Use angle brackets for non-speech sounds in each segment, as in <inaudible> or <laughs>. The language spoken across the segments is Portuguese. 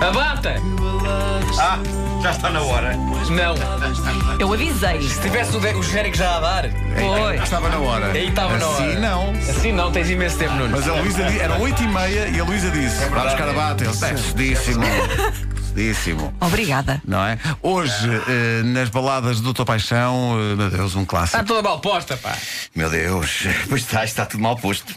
A bata! Ah, já está na hora. Não. Eu avisei. Se tivesse o, de- o genérico já a dar, Foi. Estava na hora. aí estava na hora. Assim não. Assim não, tens imenso tempo, Nuno. Mas a Luísa disse, eram 8 e meia e a Luísa disse: Vai buscar a bata. Ele disse: É cedíssimo. Cedíssimo. Obrigada. Não é? Hoje, eh, nas baladas do Tua Paixão, eh, meu Deus, um Está clássico. toda mal posta, pá. Meu Deus, pois está, está tudo mal posto.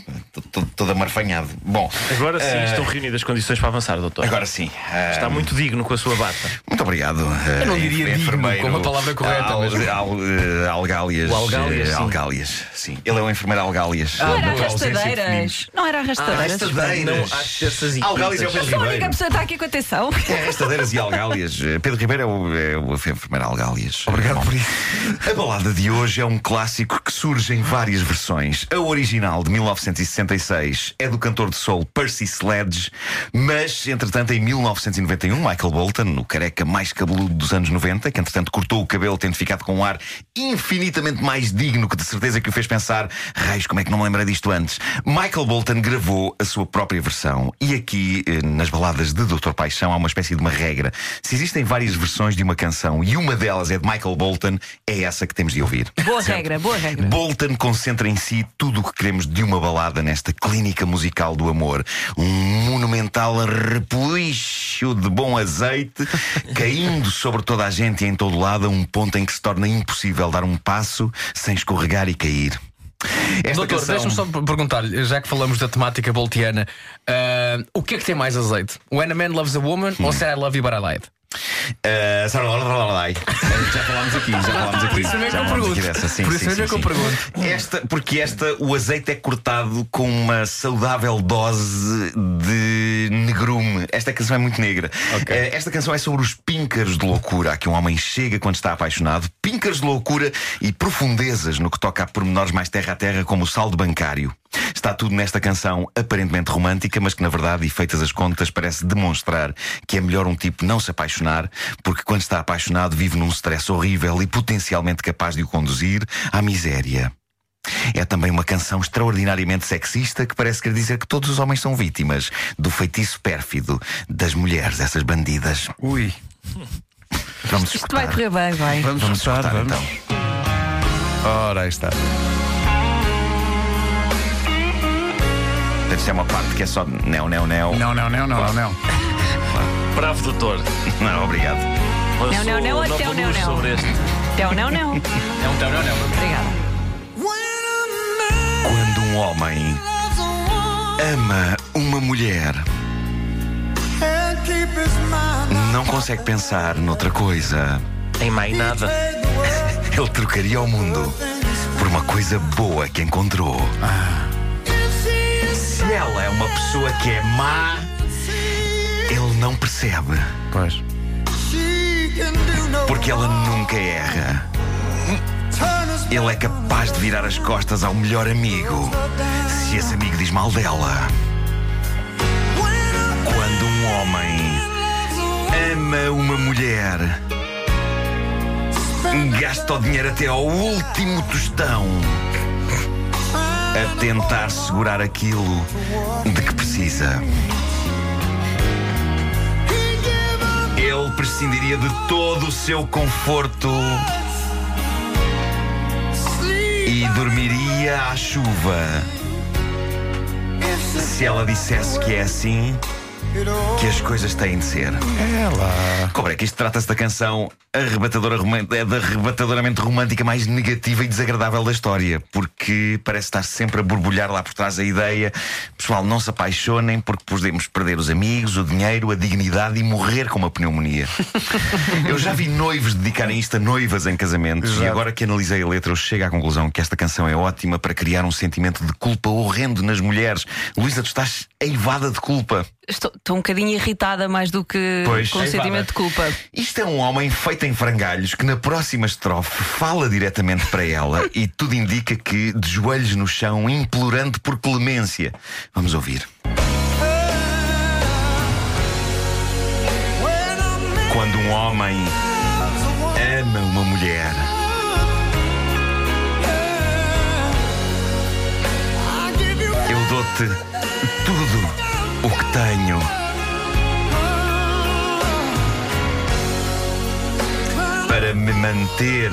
Todo amarfanhado. Bom, Agora sim eh, estão reunidas as condições para avançar, doutor. agora sim. eh, Está muito digno com a sua bata. Muito obrigado. Eu não diria digno, como a palavra correta, Al, mas- al, eh, algálias. O algálias, eh, sim. algálias, sim. Ele é um enfermeiro algálias. Ah, Não era arrastadeiras. Não era arrastadeiras. Arrastadeiras. Não terças e Algálias é o. Pedro Sou a única Ribeiro. pessoa que está aqui com atenção. É, Arrastadeiras e algálias. Eh, Pedro Ribeiro é o, é o enfermeiro algálias. Obrigado Bom, por isso. A balada de hoje é um clássico que surge em várias versões. A original de 1966 é do cantor de soul Percy Sledge, mas, entretanto, em 1991, Michael Bolton, o careca mais cabeludo dos anos 90, que entretanto cortou o cabelo, tendo ficado com um ar infinitamente mais digno, que de certeza que o fez pensar: raios, como é que não me lembrei disto antes? Michael Bolton gravou a sua própria versão, e aqui, eh, nas baladas de Doutor Paixão, há uma espécie de uma regra. Se existem várias versões de uma canção e uma delas é de Michael Bolton, é essa que temos de ouvir. Boa regra, boa regra. Bolton concentra em si tudo o que queremos de uma balada nesta clínica musical do amor. Um monumental repuxo de bom azeite <laughs> caindo sobre toda a gente e em todo lado a um ponto em que se torna impossível dar um passo sem escorregar e cair. Esta Doutor, canção... deixa-me só perguntar-lhe, já que falamos da temática boltiana, ah, o que é que tem mais azeite? When a Man Loves a Woman ou Say I Love You But I Lied? Uh, já falámos aqui, já falámos aqui. Por isso mesmo já que eu falámos pergunto. aqui dessa. Sim, Por isso mesmo que eu pergunto. Esta, porque esta, o azeite é cortado com uma saudável dose de negrume. Esta canção é muito negra. Ok. Eh, esta canção é sobre os píncaros de loucura a que um homem chega quando está apaixonado. Píncaros de loucura e profundezas no que toca a pormenores mais terra a terra, como o saldo bancário. Está tudo nesta canção aparentemente romântica, mas que na verdade, e feitas as contas, parece demonstrar que é melhor um tipo não se apaixonar, porque quando está apaixonado vive num stress horrível e potencialmente capaz de o conduzir à miséria. É também uma canção extraordinariamente sexista que parece querer dizer que todos os homens são vítimas do feitiço pérfido das mulheres, essas bandidas. Ui. Vamos Isto vai escutar. correr bem, vai. Vamos, Vamos escutar, escutar vamos. então. Ora, aí está. Deve ser uma parte que é só neo, neo, neo. Não, não, não, não, não, não. Bravo, doutor. Não, obrigado. Não, não, nova até o não, não. sobre este. Não, não, não. É um tão, não, não. Obrigada. Quando um homem ama uma mulher, não consegue pensar noutra coisa. Em mais nada. <laughs> Ele trocaria o mundo por uma coisa boa que encontrou. Se ela é uma pessoa que é má, ele não percebe. Pois. Porque ela nunca erra. Ele é capaz de virar as costas ao melhor amigo se esse amigo diz mal dela. Quando um homem ama uma mulher, gasta o dinheiro até ao último tostão a tentar segurar aquilo de que precisa. Ele prescindiria de todo o seu conforto e dormiria à chuva se ela dissesse que é assim que as coisas têm de ser. Ela. Como é que isto trata-se da canção arrebatadora é da arrebatadoramente romântica mais negativa e desagradável da história, porque parece estar sempre a borbulhar lá por trás a ideia. Pessoal, não se apaixonem porque podemos perder os amigos, o dinheiro, a dignidade e morrer com uma pneumonia. <laughs> eu já vi noivos dedicarem isto a noivas em casamentos e Exato. agora que analisei a letra, eu chego à conclusão que esta canção é ótima para criar um sentimento de culpa horrendo nas mulheres. Luísa, tu estás eivada de culpa. Estou, estou um bocadinho irritada mais do que Pois. com o Ei, sentimento de culpa. Isto é um homem feito em frangalhos que na próxima estrofe fala diretamente para ela <laughs> e tudo indica que de joelhos no chão, implorando por clemência. Vamos ouvir. Quando um homem ama uma mulher, eu dou-te tudo o que tenho. Para me manter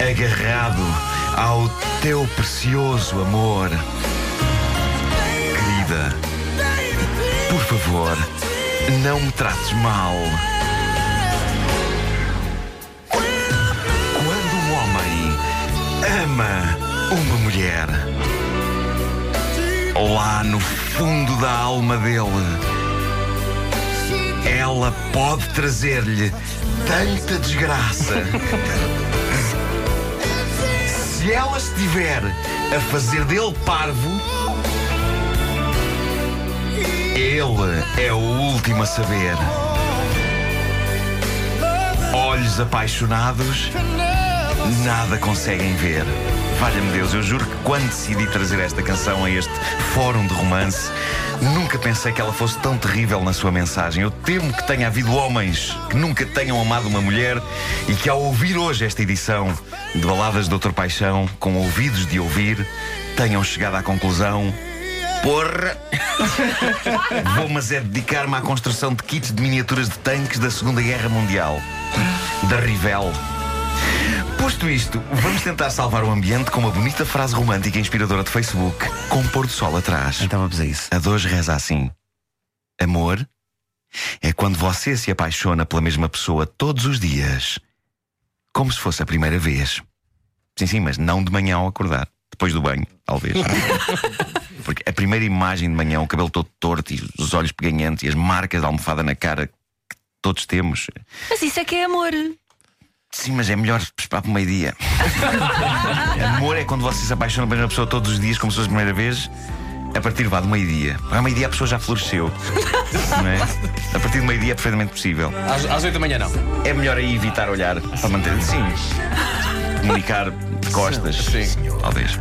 agarrado ao teu precioso amor. Querida, por favor, não me trates mal. Quando um homem ama uma mulher lá no fundo da alma dele, ela pode trazer-lhe tanta desgraça. Se ela estiver a fazer dele parvo, ele é o último a saber. Olhos apaixonados, nada conseguem ver. Valha-me Deus, eu juro que quando decidi trazer esta canção a este fórum de romance, nunca pensei que ela fosse tão terrível na sua mensagem. Eu temo que tenha havido homens que nunca tenham amado uma mulher e que, ao ouvir hoje esta edição de Baladas de Doutor Paixão, com ouvidos de ouvir, tenham chegado à conclusão. Porra! Vou, mas é dedicar-me à construção de kits de miniaturas de tanques da Segunda Guerra Mundial. Da Rivel. Posto isto, vamos tentar salvar o ambiente com uma bonita frase romântica e inspiradora de Facebook, com um pôr do sol atrás. Então vamos a isso. A hoje reza assim: Amor é quando você se apaixona pela mesma pessoa todos os dias, como se fosse a primeira vez. Sim, sim, mas não de manhã ao acordar, depois do banho, talvez. <laughs> Porque a primeira imagem de manhã, o cabelo todo torto e os olhos peganhentos e as marcas de almofada na cara que todos temos. Mas isso é que é amor. Sim, mas é melhor esperar para o meio-dia. <laughs> Amor é quando você se apaixona pela mesma pessoa todos os dias, como se fosse a primeira vez. A partir vá, do meio-dia. Ao meio-dia a pessoa já floresceu. Não é? A partir do meio-dia é perfeitamente possível. Às, às 8 da manhã, não. É melhor aí evitar olhar para manter. Sim. Comunicar de costas. Sim. Talvez.